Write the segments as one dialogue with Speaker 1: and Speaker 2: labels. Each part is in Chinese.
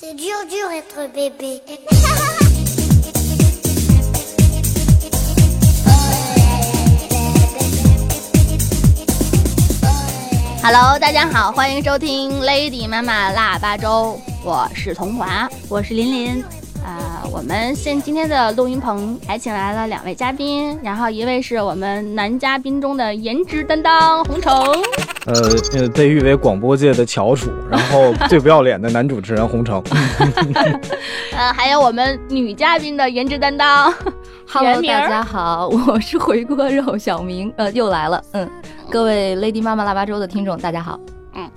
Speaker 1: Hello，大家好，欢迎收听 Lady 妈妈腊八粥，我是童华，
Speaker 2: 我是琳琳。
Speaker 1: 啊、我们现今天的录音棚还请来了两位嘉宾，然后一位是我们男嘉宾中的颜值担当洪城，
Speaker 3: 呃，呃被誉为广播界的翘楚，然后 最不要脸的男主持人洪城。
Speaker 1: 呃，还有我们女嘉宾的颜值担当
Speaker 2: Hello，大家好，我是回锅肉小明，呃，又来了。嗯，各位 Lady 妈妈腊八粥的听众，大家好。
Speaker 1: 嗯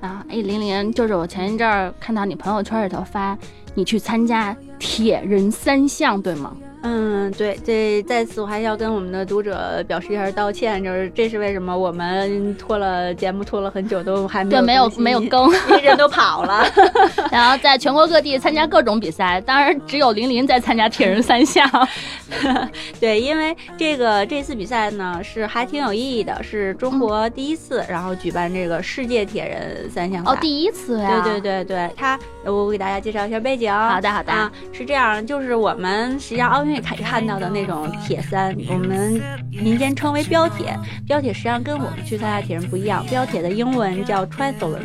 Speaker 1: 啊，哎，玲玲，就是我前一阵儿看到你朋友圈里头发你去参加铁人三项，对吗？
Speaker 4: 嗯，对，这在此我还要跟我们的读者表示一下道歉，就是这是为什么我们拖了节目拖了很久都还没
Speaker 1: 对，
Speaker 4: 有
Speaker 1: 没有没有更，
Speaker 4: 因为人都跑了。
Speaker 1: 然后在全国各地参加各种比赛，当然只有林林在参加铁人三项。
Speaker 4: 对，因为这个这次比赛呢是还挺有意义的，是中国第一次，然后举办这个世界铁人三项赛。
Speaker 1: 哦，第一次呀！
Speaker 4: 对对对对，它我给大家介绍一下背景。
Speaker 1: 好的好的
Speaker 4: 啊，是这样，就是我们实际上奥运会看看到的那种铁三，我们民间称为标铁。标铁实际上跟我们去参加铁人不一样，标铁的英文叫 triathlon，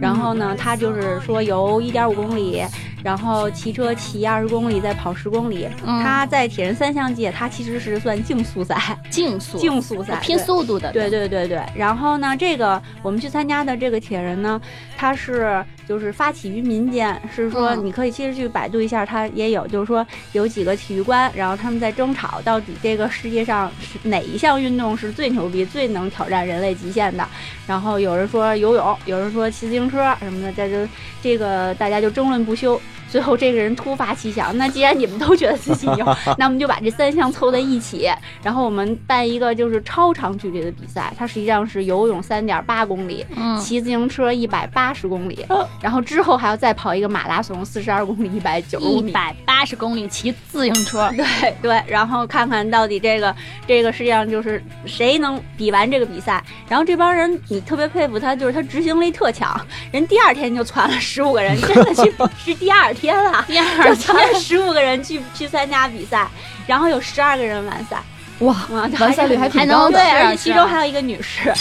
Speaker 4: 然后呢，它就是说由一点五公里。然后骑车骑二十公里，再跑十公里。
Speaker 1: 嗯
Speaker 4: 它在铁人三项界，它其实是算竞速赛，
Speaker 1: 竞速，
Speaker 4: 竞速赛
Speaker 1: 拼速度的。
Speaker 4: 对对对对，然后呢，这个我们去参加的这个铁人呢，他是就是发起于民间，是说
Speaker 1: 嗯
Speaker 4: 你可以其实去百度一下，他也有，就是说有几个体育官，然后他们在争吵到底这个世界上是哪一项运动是最牛逼、最能挑战人类极限的。然后有人说游泳，有人说骑自行车什么的，这就这个大家就争论不休。最后这个人突发奇想，那既然你们都觉得自己牛，那我们就把这三项凑在一起，然后我们办一个就是超长距离的比赛，它实际上是游泳三点八公里，
Speaker 1: 嗯，
Speaker 4: 骑自行车一百八十公里，然后之后还要再跑一个马拉松，四十二公里，一百九十
Speaker 1: 一
Speaker 4: 公里。
Speaker 1: 百八十公里骑自行车。
Speaker 4: 对对，然后看看到底这个这个实际上就是谁能比完这个比赛。然后这帮人你特别佩服他，就是他执行力特强，人第二天就攒了十五个人，真的去 是第二天啊，
Speaker 1: 第二
Speaker 4: 就攒了十五个人去去参加比赛，然后有十二个人完赛，
Speaker 2: 哇，
Speaker 4: 哇，
Speaker 2: 完赛率还挺高
Speaker 4: 而且其中还有一个女士。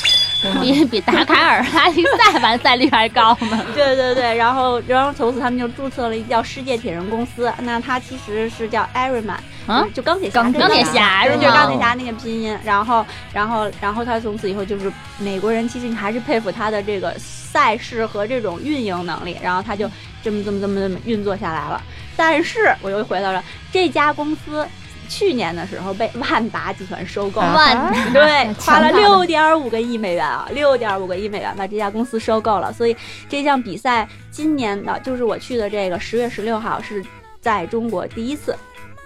Speaker 1: 比比达喀尔拉力赛完赛率还高呢。
Speaker 4: 对对对，然后然后从此他们就注册了一叫世界铁人公司，那它其实是叫 Ironman，
Speaker 1: 啊
Speaker 4: 就钢铁侠，
Speaker 2: 钢钢铁
Speaker 1: 侠是
Speaker 4: 对，就是钢铁侠那个拼音。然后然后然后他从此以后就是美国人，其实你还是佩服他的这个赛事和这种运营能力，然后他就这么这么这么这么运作下来了。但是我又回到了这家公司。去年的时候被万达集团收购，
Speaker 1: 万
Speaker 4: 对，花了六点五个亿美元啊，六点五个亿美元把这家公司收购了。所以这项比赛今年的，就是我去的这个十月十六号是在中国第一次。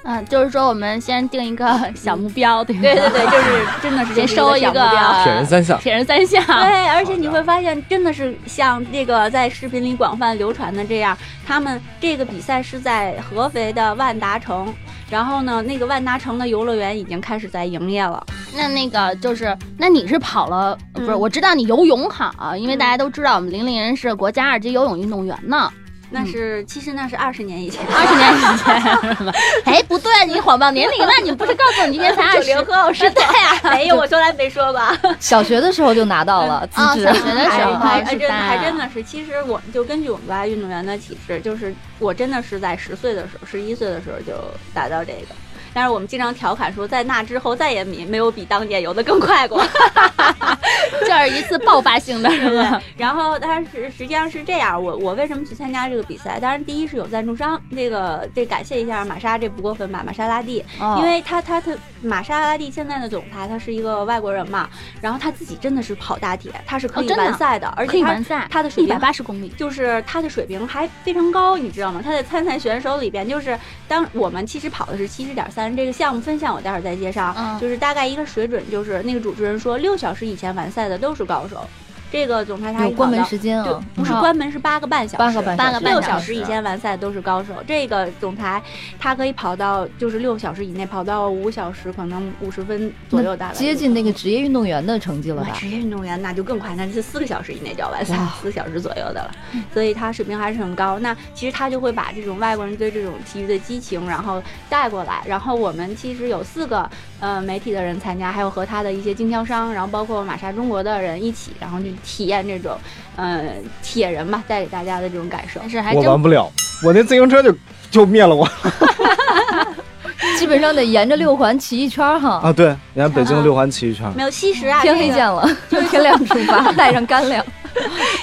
Speaker 1: 嗯，就是说我们先定一个 小目标，对吧？
Speaker 4: 对对对，就是真的是
Speaker 1: 先收一个
Speaker 4: 小目标。
Speaker 3: 铁人三项，
Speaker 1: 铁人三项。
Speaker 4: 对，而且你会发现，真的是像这个在视频里广泛流传的这样，他们这个比赛是在合肥的万达城，然后呢，那个万达城的游乐园已经开始在营业了。
Speaker 1: 那那个就是，那你是跑了，不是？
Speaker 4: 嗯
Speaker 1: 我知道你游泳好，因为大家都知道我们林林是国家二级游泳运动员呢。
Speaker 4: 那是，其实那是二十年以前，
Speaker 1: 二十年以前是吧？哎，不对，你谎报年龄了，你不是告诉我你今年才 二十？
Speaker 4: 何老
Speaker 1: 师对呀、
Speaker 4: 没有，我从来没说过。
Speaker 2: 小学的时候就拿到了资
Speaker 1: 啊，
Speaker 2: 质
Speaker 1: 小。学的时候
Speaker 4: 还真还真的是，其实我就根据我们国家运动员的体质，就是我真的是在十岁的时候，十一岁的时候就达到这个。但是我们经常调侃说，在那之后再也没没有比当年游得更快过。
Speaker 1: 这是一次爆发性的，是吧？
Speaker 4: 然后，他是实际上是这样，我我为什么去参加这个比赛？当然，第一是有赞助商，这个得感谢一下玛莎，这不过分吧？玛莎拉蒂，
Speaker 1: 哦
Speaker 4: 因为他他他玛莎拉蒂现在的总裁他是一个外国人嘛，然后他自己真的是跑大铁，他是可以完赛的，而且他
Speaker 1: 以完赛，
Speaker 4: 他的水平一
Speaker 1: 百八十公里。
Speaker 4: 就是他的水平还非常高，你知道吗？他在参赛选手里边，就是当我们其实跑的是七十点三，这个项目分项我待会儿再介绍，
Speaker 1: 嗯
Speaker 4: 就是大概一个水准，就是那个主持人说，六小时以前完赛的都是高手。这个总裁他
Speaker 2: 有关门时间啊，，
Speaker 4: 不是
Speaker 1: 嗯
Speaker 4: 关门是八个半小时，
Speaker 2: 八个半
Speaker 1: 小时
Speaker 4: 六
Speaker 1: 小时
Speaker 4: 以前完赛都是高手。这个总裁他可以跑到就是六小时以内，跑到五小时可能五十分左右，大概
Speaker 2: 接近那个职业运动员的成绩了吧？
Speaker 4: 职业运动员那就更快，那是四个小时以内就要完赛，四个小时左右的了，所以他水平还是很高。那其实他就会把这种外国人对这种体育的激情，然后带过来。然后我们其实有四个呃媒体的人参加，还有和他的一些经销商，然后包括玛莎中国的人一起，然后去体验这种呃铁人吧带给大家的这种感受
Speaker 1: 但。是还
Speaker 3: 我
Speaker 1: 真
Speaker 3: 玩不了，我那自行车就就灭了我
Speaker 2: 基本上得沿着六环骑一圈儿哈。
Speaker 3: 啊！对，沿着北京六环骑一圈，
Speaker 4: 没有，其实啊，
Speaker 2: 天黑
Speaker 4: 这个
Speaker 2: 见了，天亮出发，带上干粮。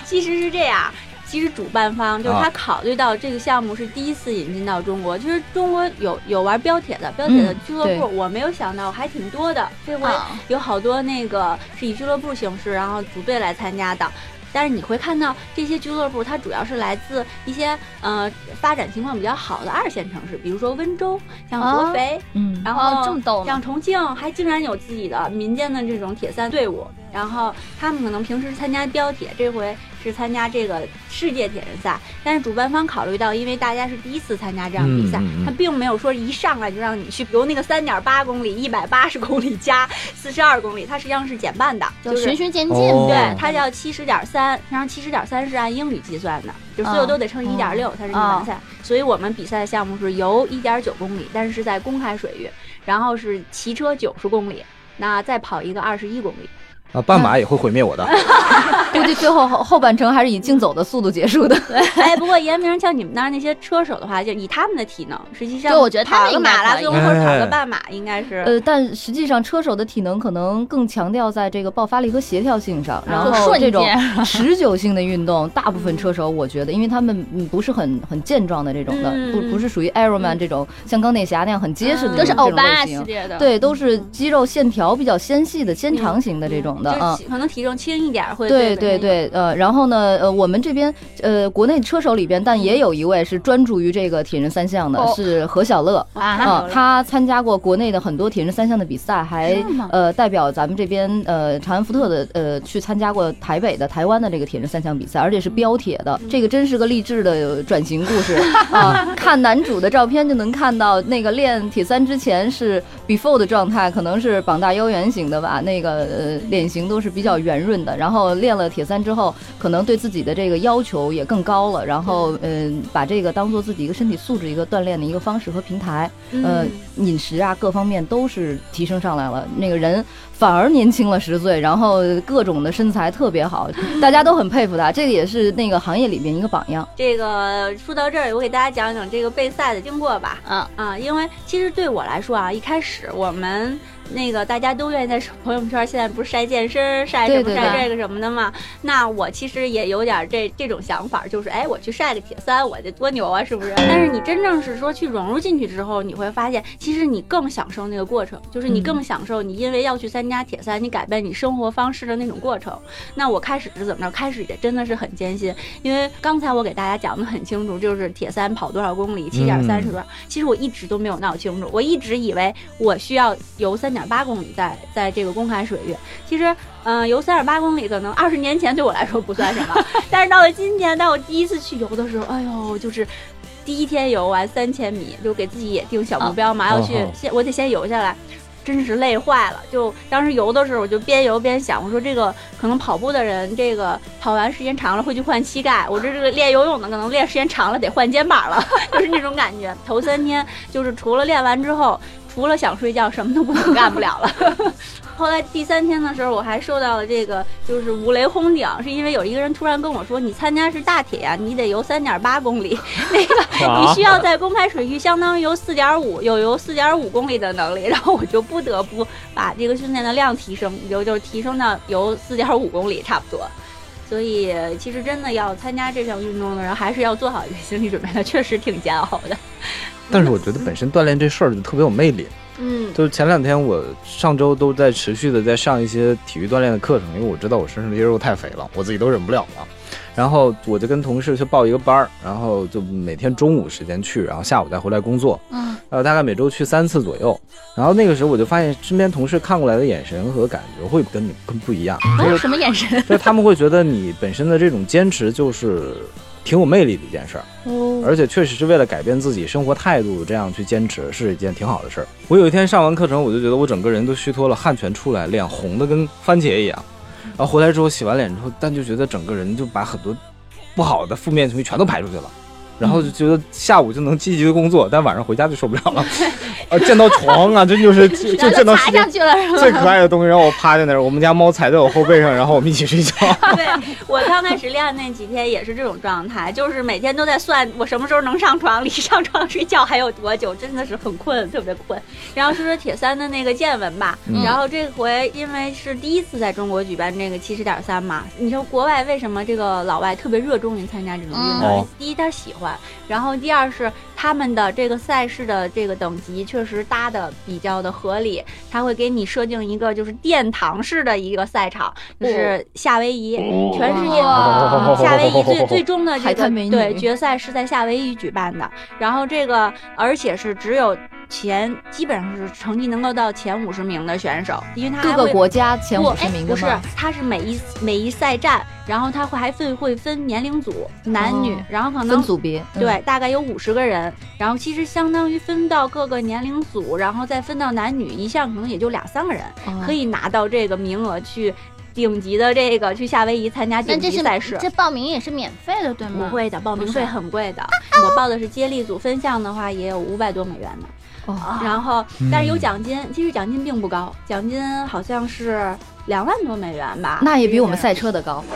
Speaker 4: 其实是这样。其实主办方就是
Speaker 3: 啊
Speaker 4: 他考虑到这个项目是第一次引进到中国，其实中国有有玩标铁的，标铁的
Speaker 2: 嗯
Speaker 4: 俱乐部、
Speaker 2: 对
Speaker 4: 我没有想到还挺多的。这回
Speaker 1: 啊
Speaker 4: 有好多那个是以俱乐部形式，然后组队来参加的。但是你会看到这些俱乐部，它主要是来自一些呃发展情况比较好的二线城市，比如说温州、像合肥，
Speaker 2: 嗯，
Speaker 4: 然
Speaker 1: 哦
Speaker 4: 后像重庆还竟然有自己的民间的这种铁三队伍，然后他们可能平时参加标铁，这回是参加这个世界铁人赛，但是主办方考虑到，因为大家是第一次参加这样比赛，
Speaker 3: 嗯嗯嗯
Speaker 4: 他并没有说一上来就让你去游那个三点八公里、一百八十公里加四十二公里，它实际上是减半的，
Speaker 1: 就是循序渐进
Speaker 3: 哦
Speaker 4: 对，它叫七十点三，然后七十点三是按英语计算的，就所有都得乘一点六才是一完赛。所以我们比赛的项目是游一点九公里，但是是在公开水域，然后是骑车九十公里，那再跑一个二十一公里。
Speaker 3: 啊，半马也会毁灭我的。
Speaker 2: 估计最后后后半程还是以竞走的速度结束的。
Speaker 4: 哎，不过严明像你们那儿那些车手的话，就以他们的体能，实际上
Speaker 1: 就我觉得他们
Speaker 4: 跑个马拉松或者跑个
Speaker 3: 哎
Speaker 4: 半马应该是。
Speaker 2: 呃，但实际上车手的体能可能更强调在这个爆发力和协调性上，然后这种 持久性的运动，大部分车手我觉得，因为他们嗯不是很很健壮的这种的，
Speaker 4: 嗯
Speaker 2: 不不是属于 Ironman 这种像钢铁侠那样很结实的
Speaker 4: 嗯
Speaker 2: 这种
Speaker 1: 都是欧
Speaker 2: 这种类型。
Speaker 1: 巴系列的，
Speaker 2: 对，都是肌肉线条比较纤细的、纤长型的这种啊
Speaker 4: 就。是可能体重轻一点会
Speaker 2: 对
Speaker 4: 对
Speaker 2: 对对，呃，然后呢，呃，我们这边呃，国内车手里边，但也有一位是专注于这个铁人三项的，
Speaker 1: 哦
Speaker 2: 是何小乐。
Speaker 4: 啊
Speaker 2: 啊，他参加过国内的很多铁人三项的比赛，还呃代表咱们这边呃长安福特的呃去参加过台北的台湾的这个铁人三项比赛，而且是标铁的，这个真是个励志的转型故事啊！看男主的照片就能看到，那个练铁三之前是 before 的状态，可能是膀大腰圆型的吧，那个呃脸型都是比较圆润的，然后练了铁三之后，可能对自己的这个要求也更高了，然后嗯、把这个当做自己一个身体素质一个锻炼的一个方式和平台。呃
Speaker 4: 嗯，
Speaker 2: 饮食啊各方面都是提升上来了，那个人反而年轻了十岁，然后各种的身材特别好，大家都很佩服他，这个也是那个行业里面一个榜样。
Speaker 4: 这个说到这儿，我给大家讲讲这个备赛的经过吧。
Speaker 1: 嗯
Speaker 4: 啊，因为其实对我来说啊，一开始我们那个大家都愿意在朋友圈，现在不是晒健身、晒什么晒这个什么的嘛。那我其实也有点这这种想法，就是哎，我去晒个铁三，我这多牛啊，是不是？但是你真正是说去融入进去之后，你会发现，其实你更享受那个过程，就是你更享受你因为要去参加铁三，你改变你生活方式的那种过程。那我开始是怎么着？开始也真的是很艰辛，因为刚才我给大家讲的很清楚，就是铁三跑多少公里，七点三是多少。其实我一直都没有闹清楚，我一直以为我需要游三点八公里在在这个公开水域。其实，嗯、游三点八公里可能二十年前对我来说不算什么，但是到了今天，当我第一次去游的时候，哎呦，就是。第一天游完三千米，就给自己也定小目标嘛，要去
Speaker 3: 哦
Speaker 4: 先我得先游下来，真是累坏了。就当时游的时候，我就边游边想，我说这个可能跑步的人，这个跑完时间长了会去换膝盖，我这这个练游泳的可能练时间长了得换肩膀了，就是那种感觉。头三天就是除了练完之后，除了想睡觉，什么都不能干不了了。后来第三天的时候，我还受到了这个就是五雷轰顶，是因为有一个人突然跟我说：“你参加是大铁呀、你得游三点八公里，那个你需要在公开水域相当于游四点五，有游四点五公里的能力。”然后我就不得不把这个训练的量提升，就就提升到游四点五公里差不多。所以其实真的要参加这项运动的人，还是要做好一个心理准备的，确实挺煎熬的。
Speaker 3: 但是我觉得本身锻炼这事儿就特别有魅力。
Speaker 4: 嗯，
Speaker 3: 就是前两天我上周都在持续的在上一些体育锻炼的课程，因为我知道我身上的肌肉太肥了，我自己都忍不了了。然后我就跟同事去报一个班儿，然后就每天中午时间去，然后下午再回来工作，
Speaker 1: 嗯，
Speaker 3: 呃，大概每周去三次左右。然后那个时候我就发现身边同事看过来的眼神和感觉会跟你更不一样，就是
Speaker 1: 什么眼神？
Speaker 3: 就是他们会觉得你本身的这种坚持就是挺有魅力的一件事儿，
Speaker 1: 哦，
Speaker 3: 而且确实是为了改变自己生活态度，这样去坚持是一件挺好的事儿。我有一天上完课程，我就觉得我整个人都虚脱了，汗全出来，脸红的跟番茄一样。然后回来之后洗完脸之后，但就觉得整个人就把很多不好的负面情绪全都排出去了。然后就觉得下午就能积极的工作，但晚上回家就受不了了。啊，见到床啊，真就是就就见到？最可爱的东西，让我趴在那儿，我们家猫踩在我后背上，然后我们一起睡觉。
Speaker 4: 对我刚开始练那几天也是这种状态，就是每天都在算我什么时候能上床，离上床睡觉还有多久，真的是很困，特别困。然后说说铁三的那个见闻吧，
Speaker 3: 嗯
Speaker 4: 然后这回因为是第一次在中国举办这个七十点三嘛，你说国外为什么这个老外特别热衷于参加这种运动？
Speaker 3: 哦
Speaker 4: 第一他喜欢，然后第二是他们的这个赛事的这个等级确实搭的比较的合理，他会给你设定一个就是殿堂式的一个赛场，就是夏威夷，全世界夏威夷最最终的这个对决赛是在夏威夷举办的，然后这个而且是只有前基本上是成绩能够到前五十名的选手，因为他
Speaker 2: 各个国家前
Speaker 4: 不
Speaker 2: 五十
Speaker 4: 哎不是
Speaker 2: 名的吗？，
Speaker 4: 它是每一每一赛站，然后他会还会会分年龄组，男女，
Speaker 2: 哦
Speaker 4: 然后可能
Speaker 2: 分组别，嗯
Speaker 4: 对，大概有五十个人，然后其实相当于分到各个年龄组，然后再分到男女，一项可能也就两三个人，
Speaker 2: 嗯，
Speaker 4: 可以拿到这个名额去顶级的这个去夏威夷参加顶级赛事。
Speaker 1: 这报名也是免费的，对吗？
Speaker 4: 不会的，报名费很贵的。我报的是接力组，分项的话也有五百多美元呢。
Speaker 2: 哦，
Speaker 4: 然后，但是有
Speaker 3: 嗯
Speaker 4: 奖金，其实奖金并不高，奖金好像是两万多美元吧。
Speaker 2: 那也比我们赛车的高。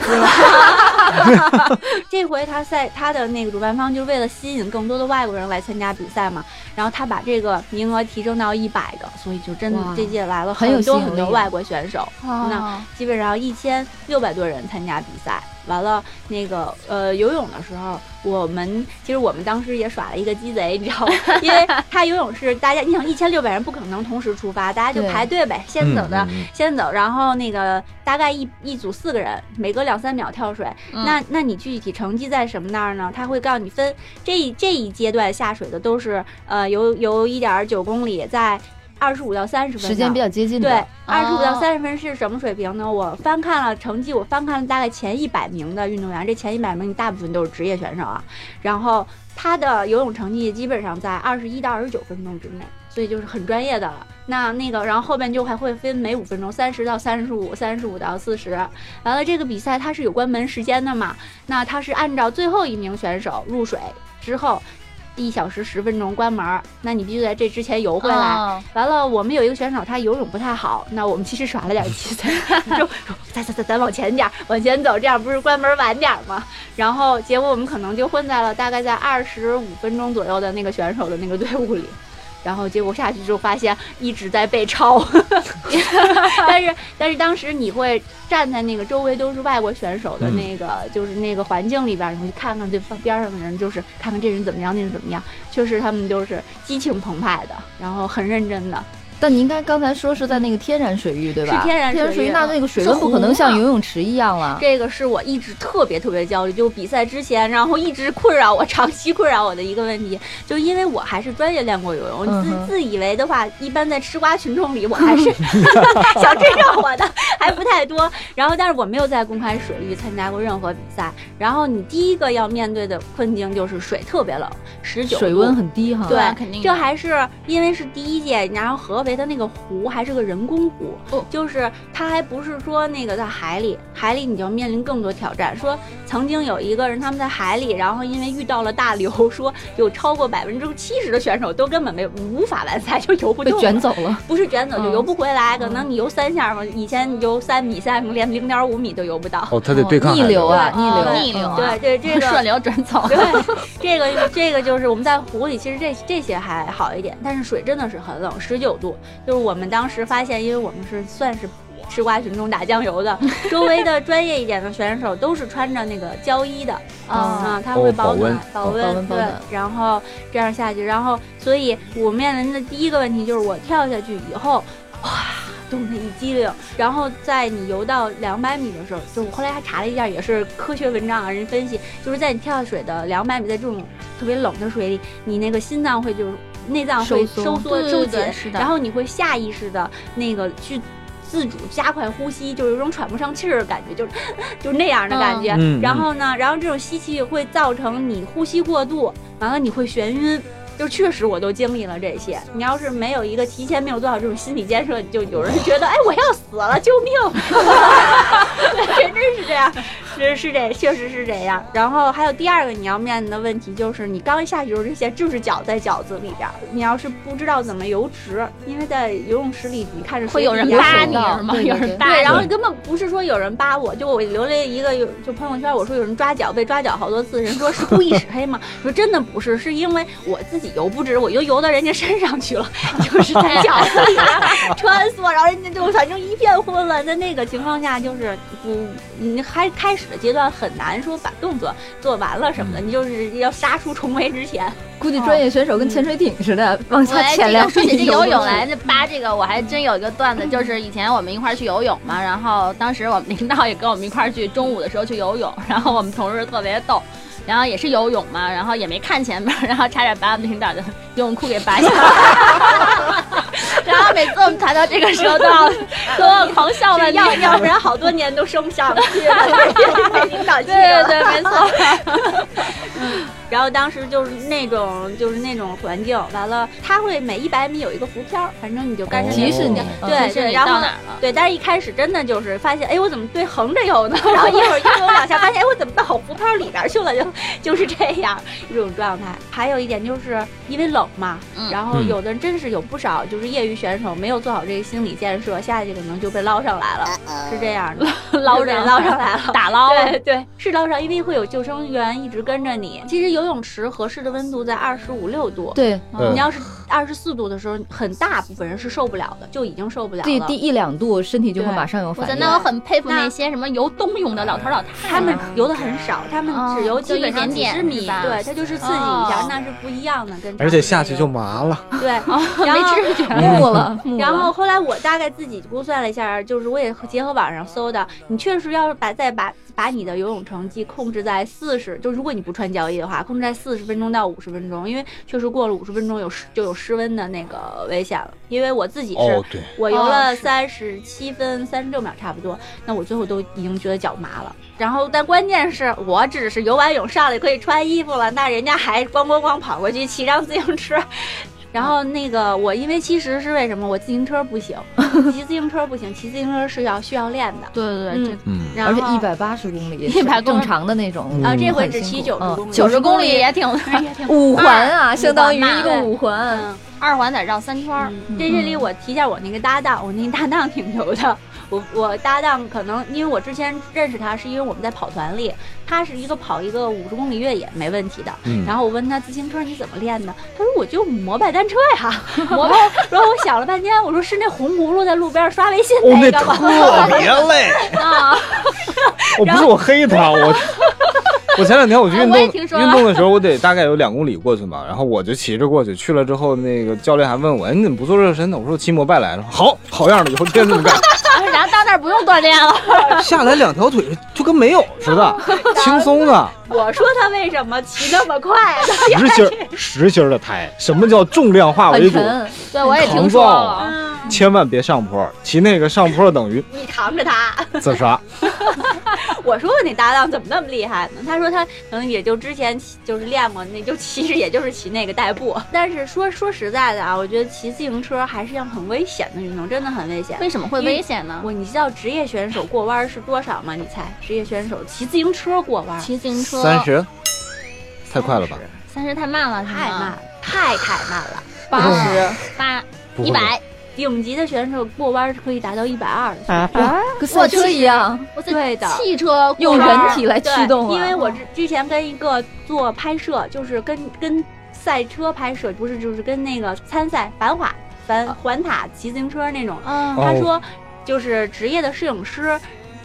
Speaker 4: 这回他赛他的那个主办方就是为了吸引更多的外国人来参加比赛嘛，然后他把这个名额提升到一百个，所以就真的这届来了
Speaker 2: 很
Speaker 4: 多很多外国选手，
Speaker 1: 那，
Speaker 4: 基本上一千六百多人参加比赛。完了，那个呃，游泳的时候，我们其实我们当时也耍了一个鸡贼，你知道吗？因为他游泳是大家，你想一千六百人不可能同时出发，大家就排队呗，先走的、先走，然后那个大概一一组四个人，每隔两三秒跳水。
Speaker 1: 嗯
Speaker 4: 那那你具体成绩在什么那儿呢？他会告诉你分这一这一阶段下水的都是呃游游一点九公里，在二十五到三十分
Speaker 2: 时间比较接近的，
Speaker 4: 对，二十五到
Speaker 1: 哦
Speaker 4: 三十分是什么水平呢？我翻看了成绩，我翻看了大概前一百名的运动员，这前一百名大部分都是职业选手啊。然后他的游泳成绩基本上在二十一到二十九分钟之内，所以就是很专业的了。那那个，然后后面就还会分每五分钟，三十到三十五，三十五到四十。完了，这个比赛它是有关门时间的嘛？那它是按照最后一名选手入水之后。一小时十分钟关门儿，那你必须在这之前游回来。
Speaker 1: 哦
Speaker 4: 完了，我们有一个选手，他游泳不太好，那我们其实耍了点鸡贼，就 说咱咱咱咱往前点儿，往前走，这样不是关门晚点儿吗？然后结果我们可能就混在了大概在二十五分钟左右的那个选手的那个队伍里。然后结果下去之后发现一直在被抄，但是但是当时你会站在那个周围都是外国选手的那个、就是那个环境里边儿，你会看看对方边上的人，就是看看这人怎么样，那人怎么样，确实他们都是激情澎湃的，然后很认真的。
Speaker 2: 但您刚刚才说是在那个天然水域对吧？
Speaker 4: 是天然水域
Speaker 2: 天然水域，那那个水
Speaker 4: 是
Speaker 2: 温不可能像游泳池一样了。
Speaker 4: 这个是我一直特别特别焦虑，就比赛之前，然后一直困扰我、长期困扰我的一个问题，就因为我还是专业练过游泳，
Speaker 2: 嗯
Speaker 4: 自自以为的话，一般在吃瓜群众里，我还是 想追上我的还不太多。然后，但是我没有在公开水域参加过任何比赛。然后，你第一个要面对的困境就是水特别冷，十九
Speaker 2: 水温很低哈。
Speaker 4: 对
Speaker 1: 啊肯定
Speaker 4: 这还是因为是第一届，然后合肥的那个湖还是个人工湖，
Speaker 1: 哦
Speaker 4: 就是它还不是说那个在海里，海里你就面临更多挑战。说曾经有一个人他们在海里，然后因为遇到了大流，说有超过百分之七十的选手都根本没有无法完赛，就游不
Speaker 2: 被
Speaker 4: 动，
Speaker 2: 卷走了。
Speaker 4: 不是卷走就
Speaker 2: 嗯
Speaker 4: 游不回来。可能你游三下嘛，以前你游三米，现在可能连零点五米都游不到。
Speaker 3: 哦，他得对抗
Speaker 2: 逆
Speaker 3: 流
Speaker 2: 流啊，逆流，
Speaker 1: 逆流啊
Speaker 4: 对对，这个
Speaker 1: 顺流转走。
Speaker 4: 对，这个 这个就是我们在湖里，其实这这些还好一点，但是水真的是很冷，十九度。就是我们当时发现，因为我们是算是吃瓜群众打酱油的，周围的专业一点的选手都是穿着那个胶衣的
Speaker 2: 啊，
Speaker 4: 啊，它会
Speaker 3: 哦保
Speaker 4: 保暖、保
Speaker 2: 保
Speaker 4: 温，对然后这样下去，然后所以我面临的第一个问题就是我跳下去以后，哇，冻得一激灵。然后在你游到两百米的时候，就我后来还查了一下，也是科学文章啊，人分析，就是在你跳水的两百米，在这种特别冷的水里，你那个心脏会就是内脏会
Speaker 2: 收缩
Speaker 4: 收紧然后你会下意识的那个去。自主加快呼吸，就是有种喘不上气儿的感觉，就是 就是那样的感觉。然后呢，然后这种吸气会造成你呼吸过度，完了你会眩晕。就确实我都经历了这些。你要是没有一个提前没有做好这种心理建设，就有人觉得哎我要死了，救命！对，真是这样，是是这，确实是这样。然后还有第二个你要面临的问题就是，你刚一下去的时候，这些就是脚在饺子里边儿，你要是不知道怎么游直，因为在游泳池里你看着
Speaker 1: 会有人扒你有人扒
Speaker 4: 对，然后
Speaker 1: 你。
Speaker 4: 根本不是说有人扒我，就我留了一个有就朋友圈，我说有人抓脚，被抓脚好多次，人说是故意使黑吗？说真的不是，是因为我自己游不直，我就游到人家身上去了，就是在饺子里边穿梭，然后人家就反正一片混乱。在那个情况下，就是不，你还开始的阶段很难说把动作做完了什么的，你就是要杀出重围之前。
Speaker 2: 估计专业选手跟潜水艇似的往下潜两
Speaker 1: 个说起这游泳来，这扒这个我还真有一个段子，就是以前我们一块儿去游泳嘛，然后当时我们领导也跟我们一块儿去，中午的时候去游泳，然后我们同事特别逗。然后也是游泳嘛，然后也没看前面，然后差点把我们领导的游泳裤给扒下来。然后每次我们谈到这个时候，都要都要狂笑半天。
Speaker 4: 要要不然好多年都生不上去了，被领导气了。
Speaker 1: 对对对，没错。
Speaker 4: 然后当时就是那种就是那种环境，完了他会每一百米有一个浮漂，反正你就跟着那个
Speaker 2: 提示你
Speaker 4: 对然后对，但是一开始真的就是发现，哎，我怎么对横着游呢？然后一会儿又游两下，发现哎，我怎么到浮漂里边去了？就就是这样一种状态。还有一点就是因为冷嘛，
Speaker 1: 嗯
Speaker 4: 然后有的人真是有不少就是业余选手没有做好这个心理建设，下去可能就被捞上来了，是这样的，
Speaker 1: 捞
Speaker 4: 就被
Speaker 1: 上
Speaker 4: 捞上来了。
Speaker 1: 打捞。
Speaker 4: 对对，是捞上，因为会有救生员一直跟着你。其实游泳池合适的温度在二十五六度，
Speaker 2: 对
Speaker 3: 嗯
Speaker 4: 你要是二十四度的时候，很大部分人是受不了的，就已经受不了了。
Speaker 2: 低低一两度，身体就会
Speaker 4: 对
Speaker 2: 马上有
Speaker 1: 我真
Speaker 2: 反应。
Speaker 1: 的我很佩服
Speaker 4: 那
Speaker 1: 那些什么游冬泳的老头老太太，
Speaker 4: 他们游的很少，他们只游基本上几十米，
Speaker 1: 就一点点是吧
Speaker 4: 对，他就是刺激一下，
Speaker 1: 哦
Speaker 4: 那是不一样的，跟
Speaker 3: 而且下去就麻了。
Speaker 4: 对，然后
Speaker 1: 没知觉。
Speaker 2: 木了，木了
Speaker 4: 然后后来我大概自己估算了一下，就是我也结合网上搜的，你确实要是把再把把你的游泳成绩控制在四十，就如果你不穿胶衣的话，控制在四十分钟到五十分钟，因为确实过了五十分钟有失就有失温的那个危险了。因为我自己是、
Speaker 5: 哦，对，
Speaker 4: 我游
Speaker 1: 哦
Speaker 4: 了
Speaker 1: 是
Speaker 4: 三十七分三十六秒差不多，那我最后都已经觉得脚麻了。然后，但关键是我只是游完泳上来可以穿衣服了，那人家还咣咣咣跑过去骑上自行车。然后那个我因为其实是为什么我自行车不行，骑自行车不行，骑自行车是要需要练的。
Speaker 1: 对对对，这
Speaker 4: 嗯，
Speaker 3: 嗯，
Speaker 4: 然后
Speaker 2: 而且一百八十公里，
Speaker 1: 一百公里
Speaker 2: 正常的那种。
Speaker 4: 啊，这回只骑九十
Speaker 2: 嗯
Speaker 4: 公里，
Speaker 1: 九十公里也挺，
Speaker 4: 也挺
Speaker 2: 五环啊，相当于一个五环。
Speaker 4: 嗯
Speaker 1: 二环得绕三圈
Speaker 4: 这这里我提一下我那个搭档，我那搭档挺牛的。我我搭档可能因为我之前认识他，是因为我们在跑团里，他是一个跑一个五十公里越野没问题的。
Speaker 3: 嗯
Speaker 4: 然后我问他自行车你怎么练的，他说我就摩拜单车呀。摩拜，然后我想了半天，我说是那红轱辘在路边刷微信
Speaker 5: 哦，那
Speaker 4: 个吗？
Speaker 5: 特别累，
Speaker 4: 啊，
Speaker 3: 我不是我黑他，我 我前两天我去运动
Speaker 1: 也听说了
Speaker 3: 运动的时候，我得大概有两公里过去嘛，然后我就骑着过去，去了之后，那个教练还问我，哎，你怎么不做热身呢？我说我骑摩拜来了，好好样的，以后天天这么干，
Speaker 1: 然后到那儿不用锻炼了，
Speaker 3: 下来两条腿就跟没有似的，轻松的，
Speaker 4: 我说他为什么骑那么快呢？
Speaker 3: 实心儿 实心儿的胎。什么叫重量化为主？
Speaker 2: 很沉，
Speaker 1: 对我也听说了。
Speaker 4: 嗯，
Speaker 3: 千万别上坡，骑那个上坡等于
Speaker 4: 你扛着他。
Speaker 3: 自杀。
Speaker 4: 我说我那搭档怎么那么厉害呢？他说他可能也就之前骑就是练过，那就其实也就是骑那个代步。但是说说实在的啊，我觉得骑自行车还是一样很危险的运动，真的很危险。
Speaker 1: 为什么会危险呢？
Speaker 4: 我你知道职业选手过弯是多少吗？你猜？职业选手骑自行车过弯
Speaker 1: 骑自行车
Speaker 3: 三十，太快了吧？
Speaker 1: 三十太慢了，
Speaker 4: 太慢，太太慢了。
Speaker 1: 八十八一百，
Speaker 4: 顶级的选手过弯是可以达到一百二
Speaker 1: 啊。
Speaker 2: 跟赛车一样，
Speaker 4: 对的
Speaker 1: 汽车
Speaker 2: 用
Speaker 1: 过弯儿
Speaker 2: 人体来驱动啊。
Speaker 4: 因为我之之前跟一个做拍摄，就是跟跟赛车拍摄，不是就是跟那个参赛环法、环环塔骑自行车那种。
Speaker 1: 嗯
Speaker 3: 哦
Speaker 4: 他说，就是职业的摄影师，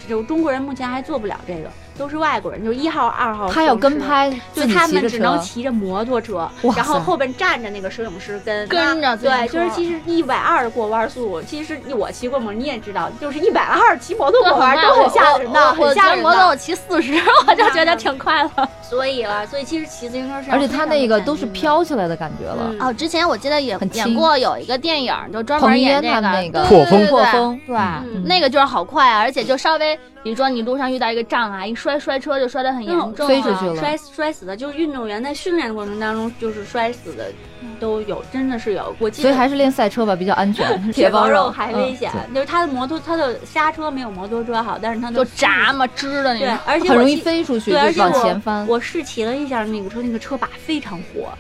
Speaker 4: 就中国人目前还做不了这个。都是外国人，就是一号、二号。
Speaker 2: 他要跟，拍，
Speaker 4: 就他们只能骑着摩托车，然后后边站着那个摄影师跟
Speaker 1: 跟着
Speaker 4: 对，就是其实一百二过弯速，其实我骑过摩，你也知道，就是一百二骑摩托过弯都很吓人的，
Speaker 1: 我
Speaker 4: 很吓人
Speaker 1: 摩托我。骑四十，我就 觉得挺快了。
Speaker 4: 所以了，所以其实骑自行车是要
Speaker 2: 而且他那个都是飘起来的感觉了。
Speaker 4: 嗯
Speaker 1: 哦，之前我记得也演过有一个电影，就专门演
Speaker 2: 那个
Speaker 3: 破风
Speaker 1: 对对对
Speaker 2: 破风
Speaker 1: 对，
Speaker 4: 嗯
Speaker 1: 那个就是好快啊，而且就稍微，比如说你路上遇到一个障碍，一摔摔车就摔得很严重啊，
Speaker 2: 飞出去了
Speaker 4: 摔摔死的，就是运动员在训练的过程当中，就是摔死的都有，真的是有。我记得
Speaker 2: 所以还是练赛车吧比较安全，
Speaker 4: 铁包肉
Speaker 2: 肉
Speaker 4: 还危险，就是他的摩托，他的刹车没有摩托车好，但是他的
Speaker 1: 就闸嘛，支的那
Speaker 4: 对
Speaker 1: 种。，
Speaker 4: 而且
Speaker 2: 很容易飞出去，
Speaker 4: 对，而
Speaker 2: 就往
Speaker 4: 且我
Speaker 2: 前翻，
Speaker 4: 我试骑了一下那个车，那个车把非常活，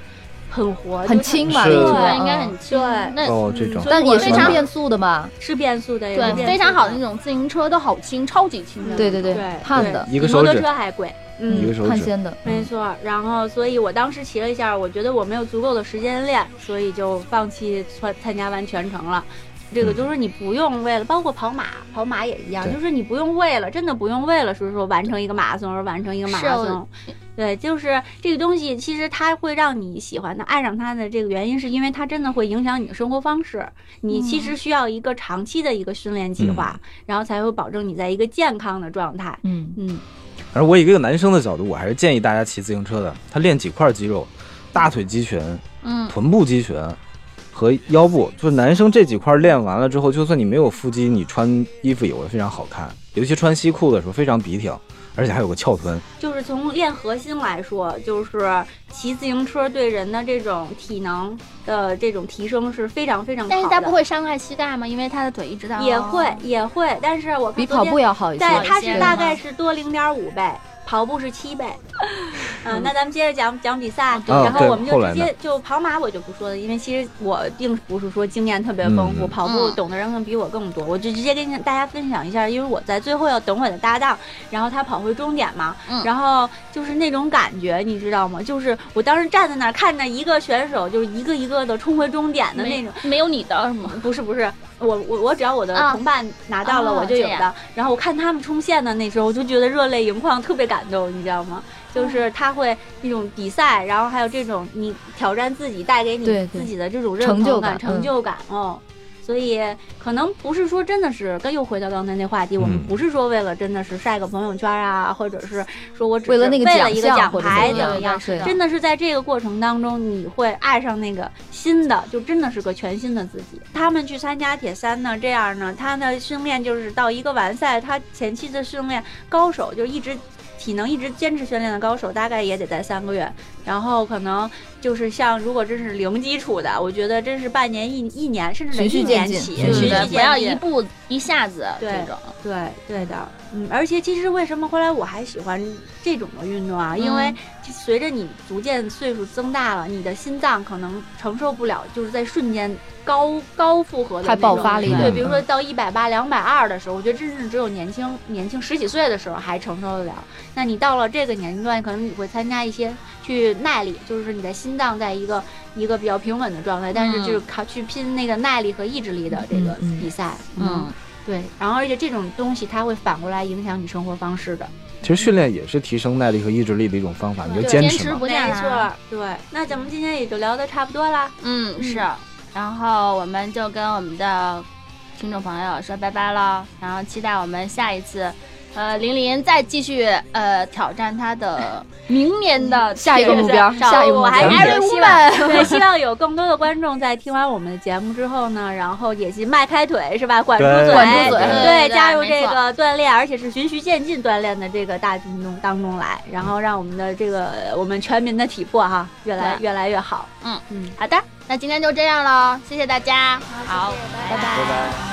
Speaker 4: 很活，
Speaker 2: 很轻吧？
Speaker 1: 对，应该
Speaker 2: 嗯
Speaker 1: 很轻。
Speaker 4: 对。
Speaker 1: 那
Speaker 3: 哦，这种。
Speaker 2: 但也是
Speaker 1: 非常
Speaker 2: 变速的嘛？
Speaker 4: 是变速的，也是
Speaker 1: 对
Speaker 4: 变速
Speaker 1: 非常好的那种自行车都好轻，超级轻的。
Speaker 2: 对对对
Speaker 4: 对，
Speaker 2: 碳的。
Speaker 4: 比摩托
Speaker 3: 一个手指。
Speaker 4: 车还贵，嗯，
Speaker 3: 一个手指，
Speaker 2: 碳纤的，
Speaker 4: 没错，然后所以我当时骑了一下，我觉得我没有足够的时间练，所以就放弃参参加完全程了。这个
Speaker 3: 嗯
Speaker 4: 就是你不用为了，包括跑马，跑马也一样，就是你不用为了，真的不用为了，是说完成一个马拉松而完成一个马拉松。对，就是这个东西，其实它会让你喜欢它、爱上它的这个原因，是因为它真的会影响你的生活方式。你其实需要一个长期的一个训练计划，然后才会保证你在一个健康的状态。
Speaker 2: 嗯，
Speaker 4: 嗯，
Speaker 3: 而我以一个男生的角度，我还是建议大家骑自行车的，他练几块肌肉，大腿肌群、
Speaker 1: 嗯，
Speaker 3: 臀部肌群和腰部，就是男生这几块练完了之后，就算你没有腹肌，你穿衣服也会非常好看，尤其穿西裤的时候非常笔挺，而且还有个翘臀。
Speaker 4: 就是从练核心来说，就是骑自行车对人的这种体能的这种提升是非常非常好的。
Speaker 1: 但是它不会伤害膝盖吗？因为他的腿一直在。
Speaker 4: 也会也会，但是我
Speaker 2: 比跑步
Speaker 4: 要
Speaker 2: 要好一些。
Speaker 4: 对，它是大概是多零点五倍。跑步是七倍，嗯，那咱们接着讲讲比赛，然后我们就直接就跑马我就不说了，因为其实我并不是说经验特别丰富，
Speaker 3: 嗯
Speaker 4: 跑步
Speaker 1: 嗯
Speaker 4: 懂的人可能比我更多，我就直接跟大家分享一下，因为我在最后要等我的搭档，然后他跑回终点嘛，
Speaker 1: 嗯
Speaker 4: 然后就是那种感觉，你知道吗？就是我当时站在那儿看着一个选手，就是一个一个的冲回终点的那种。
Speaker 1: 没有你的是吗？
Speaker 4: 不是不是，我我我只要我的
Speaker 1: 啊
Speaker 4: 同伴拿到了，
Speaker 1: 哦
Speaker 4: 我就有的。然后我看他们冲线的那时候，我就觉得热泪盈眶，特别感动，你知道吗？就是他会那种比赛，然后还有这种你挑战自己带给你自己的这种认
Speaker 2: 成就
Speaker 4: 同感、成就感哦。所以可能不是说真的是，跟又回到刚才那话题，我们
Speaker 3: 嗯
Speaker 4: 不是说为了真的是晒个朋友圈啊，或者是说我只
Speaker 2: 为了那个
Speaker 4: 为了一个奖牌
Speaker 2: 怎么样
Speaker 4: 真的是在这个过程当中，你会爱上那个新的，就真的是个全新的自己。他们去参加铁三呢，这样呢，他的训练就是到一个完赛，他前期的训练高手就一直。体能一直坚持训练的高手，大概也得在三个月。然后可能就是像，如果真是零基础的，我觉得真是半年、一一年，甚至得
Speaker 2: 循序
Speaker 4: 一年起，
Speaker 2: 嗯
Speaker 4: 循序渐
Speaker 1: 进不要一步一下子
Speaker 4: 对
Speaker 1: 这种。
Speaker 4: 对对的，嗯，而且其实为什么后来我还喜欢这种的运动啊？因为
Speaker 1: 嗯
Speaker 4: 随着你逐渐岁数增大了，你的心脏可能承受不了，就是在瞬间高高负荷的
Speaker 2: 太
Speaker 4: 那种
Speaker 2: 爆发力
Speaker 4: 对，比如说到一百八、两百二的时候，我觉得真是只有年轻年轻十几岁的时候还承受得了。那你到了这个年龄段，可能你会参加一些去耐力，就是你的心脏在一个一个比较平稳的状态，但是
Speaker 1: 嗯
Speaker 4: 就是靠去拼那个耐力和意志力的这个比赛，
Speaker 1: 嗯，
Speaker 4: 对，然后而且这种东西它会反过来影响你生活方式的，
Speaker 3: 其实训练也是提升耐力和意志力的一种方法，你就
Speaker 1: 坚
Speaker 3: 持
Speaker 1: 不下
Speaker 4: 没错
Speaker 1: 来。，
Speaker 4: 对。那咱们今天也就聊得差不多啦，
Speaker 1: 嗯，
Speaker 4: 嗯。
Speaker 1: 是。然后我们就跟我们的听众朋友说拜拜了，然后期待我们下一次。呃，林林再继续呃挑战他的明年的
Speaker 2: 下一个目标
Speaker 1: 铁
Speaker 2: 下一个目标。
Speaker 4: 我还是
Speaker 1: Every
Speaker 4: 希望 对，希望有更多的观众在听完我们的节目之后呢，然后也是迈开腿是吧？管住嘴，
Speaker 2: 管住嘴。
Speaker 4: 对，加入这个锻炼，而且是循序渐进锻炼的这个大运动当中来，然后让我们的这个我们全民的体魄哈越来越来越好。
Speaker 1: 嗯
Speaker 4: 嗯，
Speaker 1: 好的，那今天就这样喽，谢谢大家，好，
Speaker 4: 拜
Speaker 1: 拜。
Speaker 3: 拜拜。